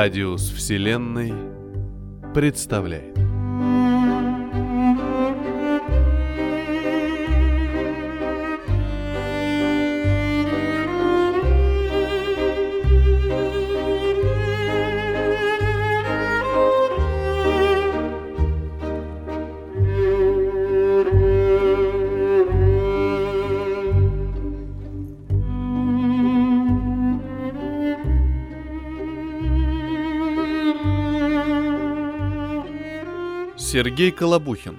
Радиус Вселенной представляет. Сергей Колобухин.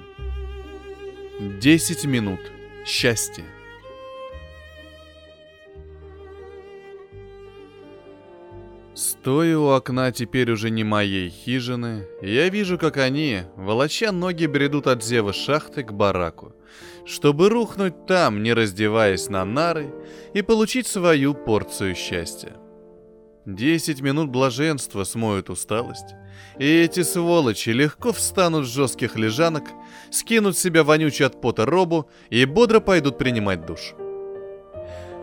10 минут счастья. Стоя у окна теперь уже не моей хижины, я вижу, как они, волоча ноги, бредут от зева шахты к бараку, чтобы рухнуть там, не раздеваясь на нары, и получить свою порцию счастья. Десять минут блаженства смоют усталость, и эти сволочи легко встанут с жестких лежанок, скинут с себя вонючую от пота робу и бодро пойдут принимать душ.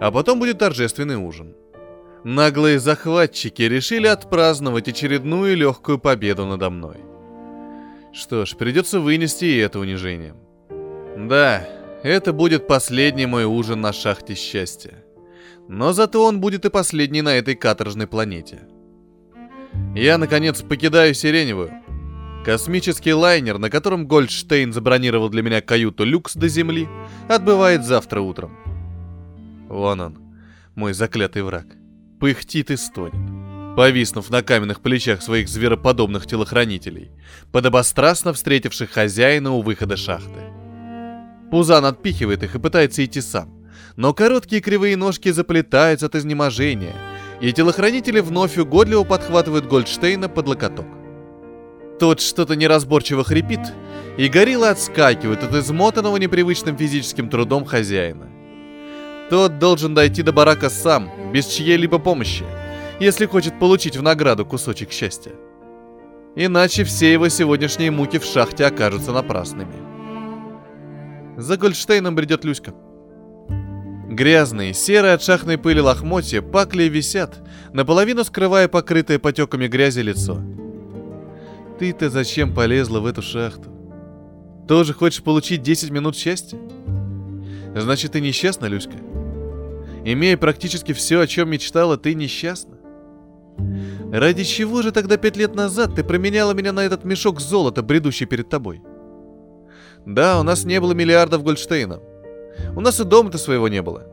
А потом будет торжественный ужин. Наглые захватчики решили отпраздновать очередную легкую победу надо мной. Что ж, придется вынести и это унижение. Да, это будет последний мой ужин на шахте счастья. Но зато он будет и последний на этой каторжной планете. Я, наконец, покидаю Сиреневую. Космический лайнер, на котором Гольдштейн забронировал для меня каюту люкс до Земли, отбывает завтра утром. Вон он, мой заклятый враг. Пыхтит и стонет, повиснув на каменных плечах своих звероподобных телохранителей, подобострастно встретивших хозяина у выхода шахты. Пузан отпихивает их и пытается идти сам но короткие кривые ножки заплетаются от изнеможения, и телохранители вновь угодливо подхватывают Гольдштейна под локоток. Тот что-то неразборчиво хрипит, и горилла отскакивает от измотанного непривычным физическим трудом хозяина. Тот должен дойти до барака сам, без чьей-либо помощи, если хочет получить в награду кусочек счастья. Иначе все его сегодняшние муки в шахте окажутся напрасными. За Гольдштейном бредет Люська. Грязные, серые от шахтной пыли лохмотья пакли висят, наполовину скрывая покрытое потеками грязи лицо. Ты-то зачем полезла в эту шахту? Тоже хочешь получить 10 минут счастья? Значит, ты несчастна, Люська? Имея практически все, о чем мечтала, ты несчастна? Ради чего же тогда пять лет назад ты променяла меня на этот мешок золота, бредущий перед тобой? Да, у нас не было миллиардов Гольдштейна, у нас и дома-то своего не было.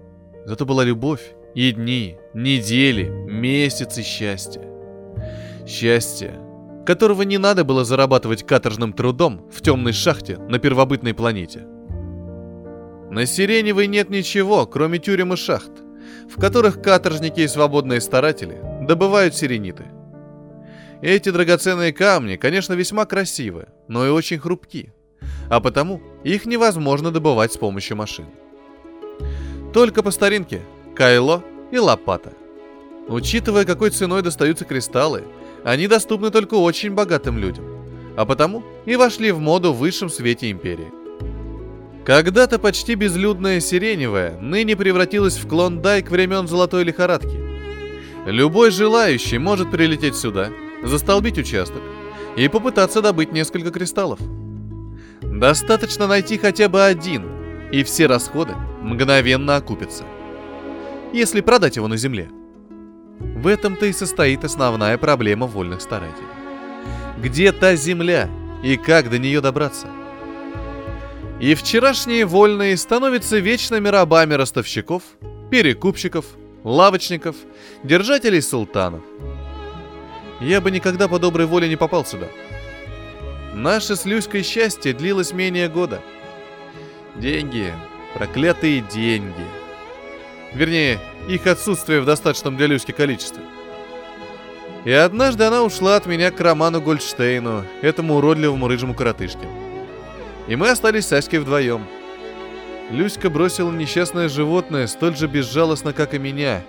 Зато была любовь, и дни, недели, месяцы счастья. Счастье, которого не надо было зарабатывать каторжным трудом в темной шахте на первобытной планете. На Сиреневой нет ничего, кроме тюрем и шахт, в которых каторжники и свободные старатели добывают сирениты. Эти драгоценные камни, конечно, весьма красивы, но и очень хрупки, а потому их невозможно добывать с помощью машин. Только по старинке – кайло и лопата. Учитывая, какой ценой достаются кристаллы, они доступны только очень богатым людям, а потому и вошли в моду в высшем свете империи. Когда-то почти безлюдная Сиреневая ныне превратилась в клондайк времен золотой лихорадки. Любой желающий может прилететь сюда, застолбить участок и попытаться добыть несколько кристаллов. Достаточно найти хотя бы один, и все расходы мгновенно окупятся. Если продать его на земле. В этом-то и состоит основная проблема вольных старателей. Где та земля и как до нее добраться? И вчерашние вольные становятся вечными рабами ростовщиков, перекупщиков, лавочников, держателей султанов. Я бы никогда по доброй воле не попал сюда. Наше с Люськой счастье длилось менее года – Деньги. Проклятые деньги. Вернее, их отсутствие в достаточном для Люськи количестве. И однажды она ушла от меня к Роману Гольдштейну, этому уродливому рыжему коротышке. И мы остались с Аськой вдвоем. Люська бросила несчастное животное столь же безжалостно, как и меня.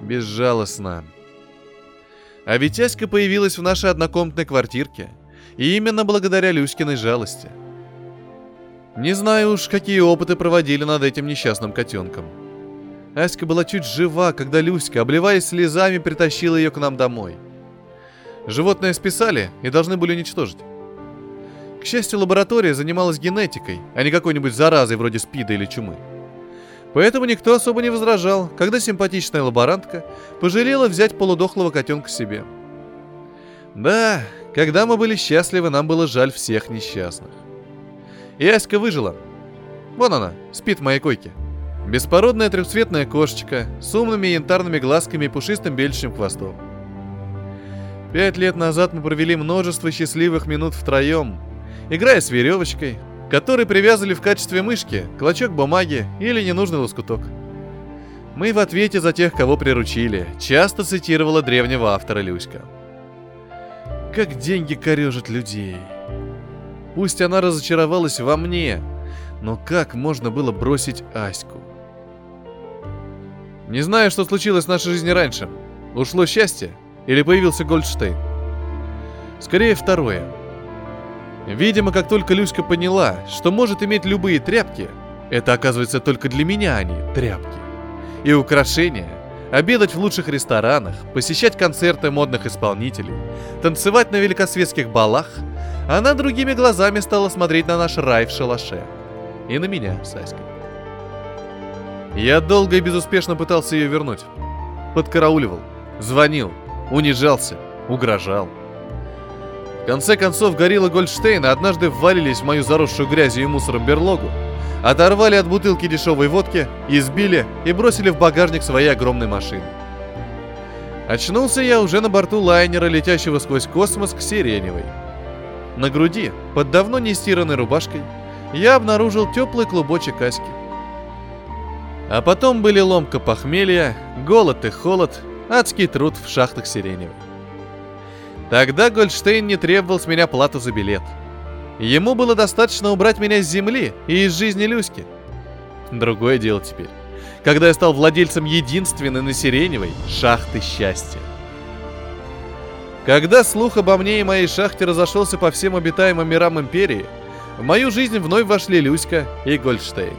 Безжалостно. А ведь Аська появилась в нашей однокомнатной квартирке. И именно благодаря Люськиной жалости – не знаю уж, какие опыты проводили над этим несчастным котенком. Аська была чуть жива, когда Люська, обливаясь слезами, притащила ее к нам домой. Животное списали и должны были уничтожить. К счастью, лаборатория занималась генетикой, а не какой-нибудь заразой вроде СПИДа или чумы. Поэтому никто особо не возражал, когда симпатичная лаборантка пожалела взять полудохлого котенка себе. Да, когда мы были счастливы, нам было жаль всех несчастных. И Аська выжила. Вон она, спит в моей койке. Беспородная трехцветная кошечка с умными янтарными глазками и пушистым бельчим хвостом. Пять лет назад мы провели множество счастливых минут втроем, играя с веревочкой, который привязывали в качестве мышки, клочок бумаги или ненужный лоскуток. Мы в ответе за тех, кого приручили, часто цитировала древнего автора Люська. Как деньги корежат людей. Пусть она разочаровалась во мне, но как можно было бросить Аську? Не знаю, что случилось в нашей жизни раньше. Ушло счастье или появился Гольдштейн? Скорее второе – Видимо, как только Люська поняла, что может иметь любые тряпки, это оказывается только для меня они тряпки. И украшения, обедать в лучших ресторанах, посещать концерты модных исполнителей, танцевать на великосветских балах, она другими глазами стала смотреть на наш рай в шалаше. И на меня с Аськой. Я долго и безуспешно пытался ее вернуть. Подкарауливал, звонил, унижался, угрожал – в конце концов, горилла Гольдштейна однажды ввалились в мою заросшую грязью и мусором берлогу, оторвали от бутылки дешевой водки, избили и бросили в багажник своей огромной машины. Очнулся я уже на борту лайнера, летящего сквозь космос к Сиреневой. На груди, под давно не стиранной рубашкой, я обнаружил теплый клубочек аськи. А потом были ломка похмелья, голод и холод, адский труд в шахтах Сиреневой. Тогда Гольдштейн не требовал с меня плату за билет. Ему было достаточно убрать меня с земли и из жизни Люськи. Другое дело теперь. Когда я стал владельцем единственной на Сиреневой шахты счастья. Когда слух обо мне и моей шахте разошелся по всем обитаемым мирам Империи, в мою жизнь вновь вошли Люська и Гольдштейн.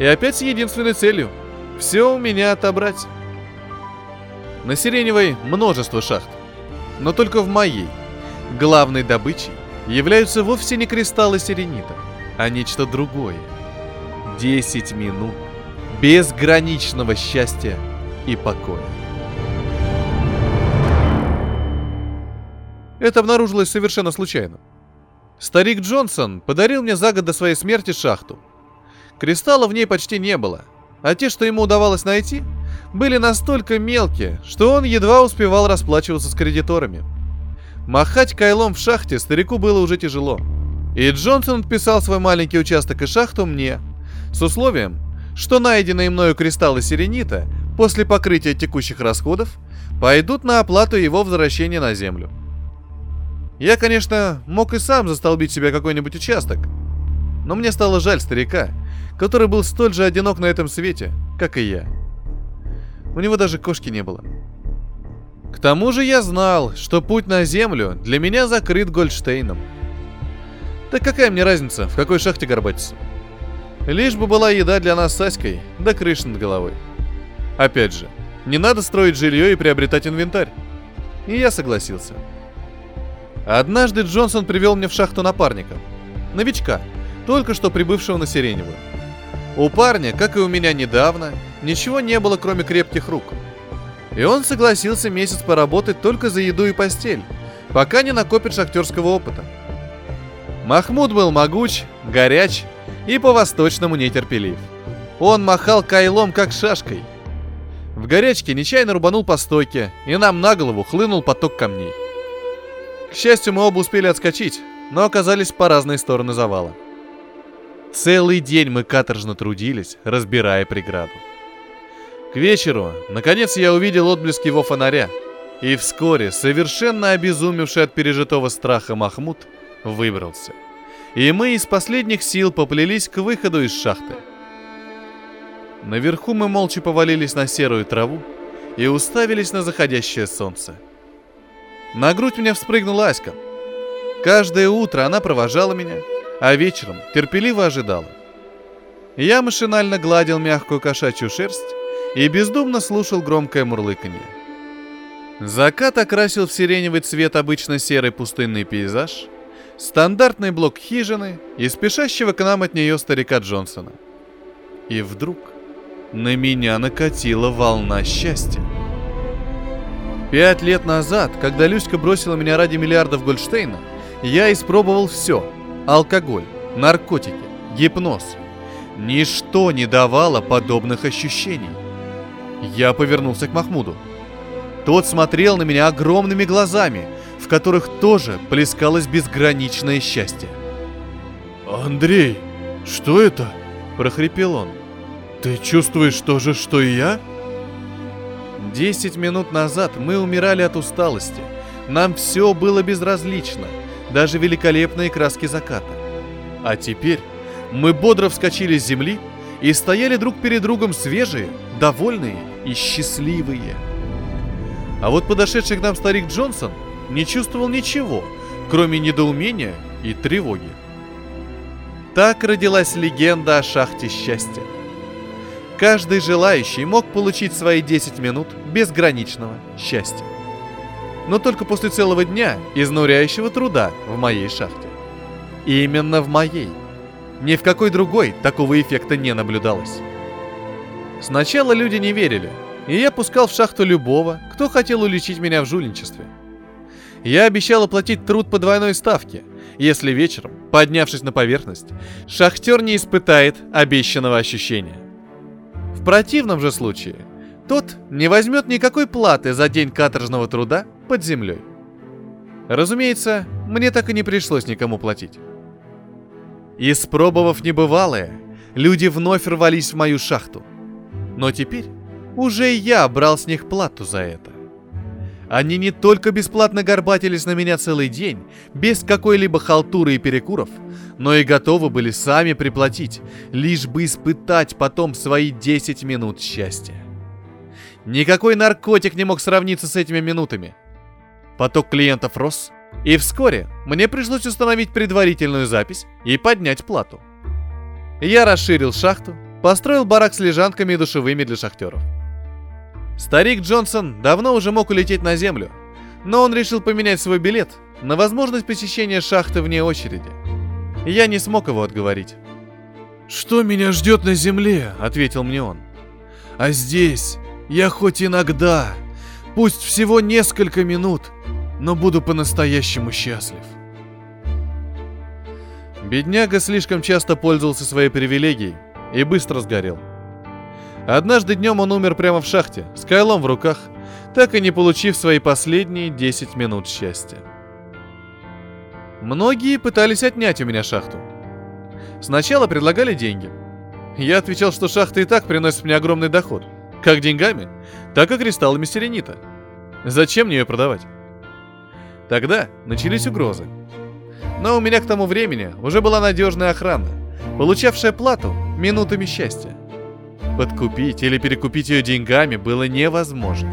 И опять с единственной целью – все у меня отобрать. На Сиреневой множество шахт но только в моей. Главной добычей являются вовсе не кристаллы сиренита, а нечто другое. 10 минут безграничного счастья и покоя. Это обнаружилось совершенно случайно. Старик Джонсон подарил мне за год до своей смерти шахту. Кристаллов в ней почти не было, а те, что ему удавалось найти, были настолько мелкие, что он едва успевал расплачиваться с кредиторами. Махать кайлом в шахте старику было уже тяжело. И Джонсон отписал свой маленький участок и шахту мне, с условием, что найденные мною кристаллы сиренита после покрытия текущих расходов пойдут на оплату его возвращения на землю. Я, конечно, мог и сам застолбить себе какой-нибудь участок, но мне стало жаль старика, который был столь же одинок на этом свете, как и я. У него даже кошки не было. К тому же я знал, что путь на Землю для меня закрыт Гольдштейном. Так какая мне разница, в какой шахте горбатиться? Лишь бы была еда для нас с Аськой, да крыша над головой. Опять же, не надо строить жилье и приобретать инвентарь. И я согласился. Однажды Джонсон привел мне в шахту напарника. Новичка, только что прибывшего на Сиреневую. У парня, как и у меня недавно, ничего не было, кроме крепких рук. И он согласился месяц поработать только за еду и постель, пока не накопит шахтерского опыта. Махмуд был могуч, горяч и по-восточному нетерпелив. Он махал кайлом, как шашкой. В горячке нечаянно рубанул по стойке, и нам на голову хлынул поток камней. К счастью, мы оба успели отскочить, но оказались по разные стороны завала. Целый день мы каторжно трудились, разбирая преграду. К вечеру, наконец, я увидел отблеск его фонаря, и вскоре, совершенно обезумевший от пережитого страха Махмуд, выбрался. И мы из последних сил поплелись к выходу из шахты. Наверху мы молча повалились на серую траву и уставились на заходящее солнце. На грудь мне вспрыгнула Аська. Каждое утро она провожала меня – а вечером терпеливо ожидала. Я машинально гладил мягкую кошачью шерсть и бездумно слушал громкое мурлыканье. Закат окрасил в сиреневый цвет обычно серый пустынный пейзаж, стандартный блок хижины и спешащего к нам от нее старика Джонсона. И вдруг на меня накатила волна счастья. Пять лет назад, когда Люська бросила меня ради миллиардов Гольдштейна, я испробовал все. Алкоголь, наркотики, гипноз. Ничто не давало подобных ощущений. Я повернулся к Махмуду. Тот смотрел на меня огромными глазами, в которых тоже плескалось безграничное счастье. «Андрей, что это?» – прохрипел он. «Ты чувствуешь то же, что и я?» Десять минут назад мы умирали от усталости. Нам все было безразлично, даже великолепные краски заката. А теперь мы бодро вскочили с земли и стояли друг перед другом свежие, довольные и счастливые. А вот подошедший к нам старик Джонсон не чувствовал ничего, кроме недоумения и тревоги. Так родилась легенда о шахте счастья. Каждый желающий мог получить свои 10 минут безграничного счастья. Но только после целого дня изнуряющего труда в моей шахте. И именно в моей. Ни в какой другой такого эффекта не наблюдалось. Сначала люди не верили, и я пускал в шахту любого, кто хотел уличить меня в жульничестве. Я обещал оплатить труд по двойной ставке, если вечером, поднявшись на поверхность, шахтер не испытает обещанного ощущения. В противном же случае тот не возьмет никакой платы за день каторжного труда под землей. Разумеется, мне так и не пришлось никому платить. Испробовав небывалое, люди вновь рвались в мою шахту. Но теперь уже я брал с них плату за это. Они не только бесплатно горбатились на меня целый день, без какой-либо халтуры и перекуров, но и готовы были сами приплатить, лишь бы испытать потом свои 10 минут счастья. Никакой наркотик не мог сравниться с этими минутами. Поток клиентов рос, и вскоре мне пришлось установить предварительную запись и поднять плату. Я расширил шахту, построил барак с лежанками и душевыми для шахтеров. Старик Джонсон давно уже мог улететь на землю, но он решил поменять свой билет на возможность посещения шахты вне очереди. Я не смог его отговорить. «Что меня ждет на земле?» — ответил мне он. «А здесь я хоть иногда, пусть всего несколько минут, но буду по-настоящему счастлив». Бедняга слишком часто пользовался своей привилегией и быстро сгорел. Однажды днем он умер прямо в шахте, с кайлом в руках, так и не получив свои последние 10 минут счастья. Многие пытались отнять у меня шахту. Сначала предлагали деньги. Я отвечал, что шахта и так приносит мне огромный доход. Как деньгами, так и кристаллами серенита. Зачем мне ее продавать? Тогда начались угрозы. Но у меня к тому времени уже была надежная охрана, получавшая плату минутами счастья. Подкупить или перекупить ее деньгами было невозможно.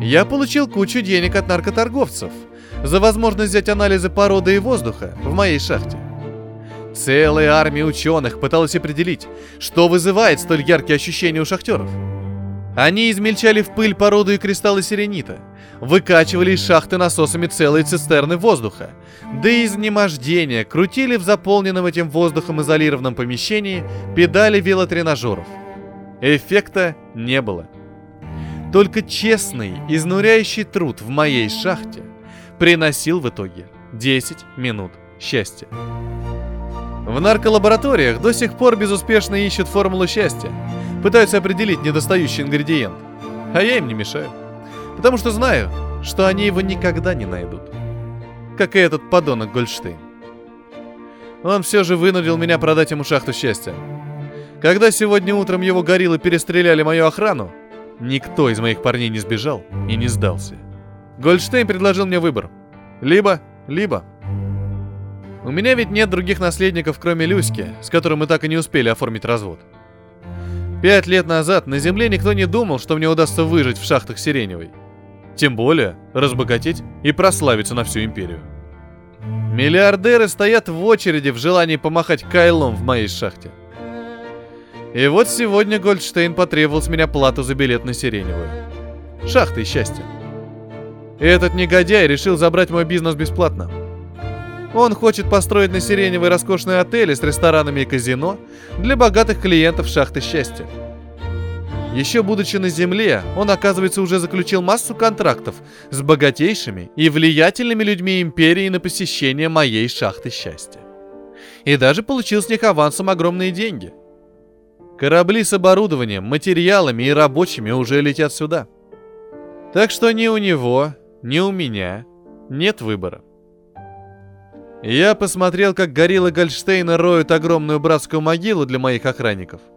Я получил кучу денег от наркоторговцев за возможность взять анализы породы и воздуха в моей шахте. Целая армия ученых пыталась определить, что вызывает столь яркие ощущения у шахтеров. Они измельчали в пыль породу и кристаллы сиренита, выкачивали из шахты насосами целые цистерны воздуха, до изнемождения крутили в заполненном этим воздухом изолированном помещении педали велотренажеров. Эффекта не было. Только честный, изнуряющий труд в моей шахте приносил в итоге 10 минут счастья. В нарколабораториях до сих пор безуспешно ищут формулу счастья, пытаются определить недостающий ингредиент, а я им не мешаю, потому что знаю, что они его никогда не найдут как и этот подонок Гольштейн. Он все же вынудил меня продать ему шахту счастья. Когда сегодня утром его гориллы перестреляли мою охрану, никто из моих парней не сбежал и не сдался. Гольдштейн предложил мне выбор. Либо, либо. У меня ведь нет других наследников, кроме Люськи, с которым мы так и не успели оформить развод. Пять лет назад на Земле никто не думал, что мне удастся выжить в шахтах Сиреневой. Тем более разбогатеть и прославиться на всю империю. Миллиардеры стоят в очереди в желании помахать кайлом в моей шахте. И вот сегодня Гольдштейн потребовал с меня плату за билет на Сиреневую. шахтой счастья. Этот негодяй решил забрать мой бизнес бесплатно. Он хочет построить на Сиреневой роскошные отели с ресторанами и казино для богатых клиентов шахты счастья. Еще будучи на Земле, он, оказывается, уже заключил массу контрактов с богатейшими и влиятельными людьми Империи на посещение моей шахты счастья. И даже получил с них авансом огромные деньги. Корабли с оборудованием, материалами и рабочими уже летят сюда. Так что ни у него, ни у меня нет выбора. Я посмотрел, как гориллы Гольштейна роют огромную братскую могилу для моих охранников –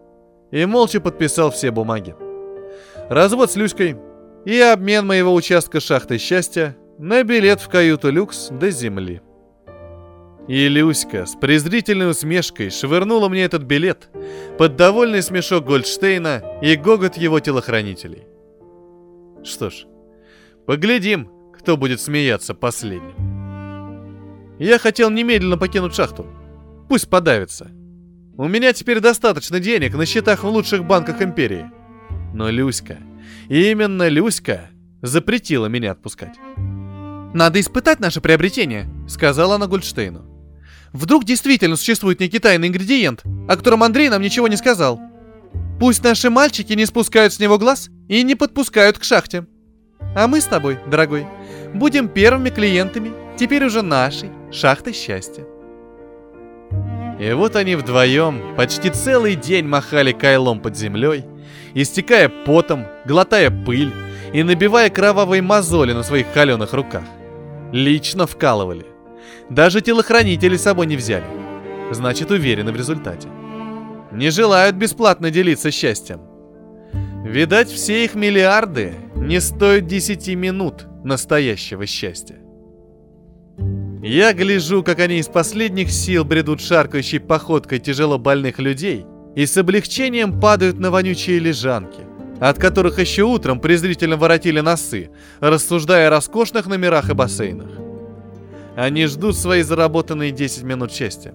и молча подписал все бумаги. Развод с Люськой и обмен моего участка шахты счастья на билет в каюту люкс до земли. И Люська с презрительной усмешкой швырнула мне этот билет под довольный смешок Гольдштейна и гогот его телохранителей. Что ж, поглядим, кто будет смеяться последним. Я хотел немедленно покинуть шахту. Пусть подавится. У меня теперь достаточно денег на счетах в лучших банках империи. Но Люська, именно Люська, запретила меня отпускать. «Надо испытать наше приобретение», — сказала она Гольдштейну. «Вдруг действительно существует некий тайный ингредиент, о котором Андрей нам ничего не сказал. Пусть наши мальчики не спускают с него глаз и не подпускают к шахте. А мы с тобой, дорогой, будем первыми клиентами теперь уже нашей шахты счастья». И вот они вдвоем почти целый день махали кайлом под землей, истекая потом, глотая пыль и набивая кровавые мозоли на своих холеных руках. Лично вкалывали. Даже телохранители с собой не взяли. Значит, уверены в результате. Не желают бесплатно делиться счастьем. Видать, все их миллиарды не стоят 10 минут настоящего счастья. Я гляжу, как они из последних сил бредут шаркающей походкой тяжело больных людей и с облегчением падают на вонючие лежанки, от которых еще утром презрительно воротили носы, рассуждая о роскошных номерах и бассейнах. Они ждут свои заработанные 10 минут счастья.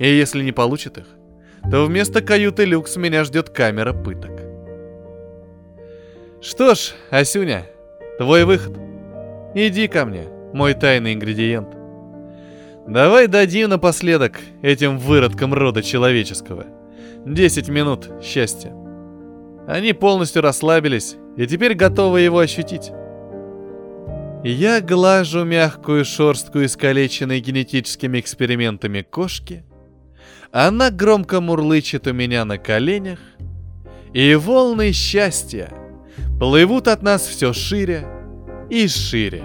И если не получат их, то вместо каюты люкс меня ждет камера пыток. Что ж, Асюня, твой выход. Иди ко мне мой тайный ингредиент. Давай дадим напоследок этим выродкам рода человеческого 10 минут счастья. Они полностью расслабились и теперь готовы его ощутить. Я глажу мягкую шорстку, искалеченной генетическими экспериментами кошки. Она громко мурлычет у меня на коленях. И волны счастья плывут от нас все шире и шире.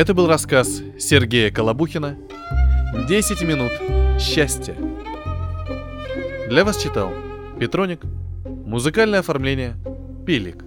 Это был рассказ Сергея Колобухина «10 минут счастья». Для вас читал Петроник. Музыкальное оформление Пилик.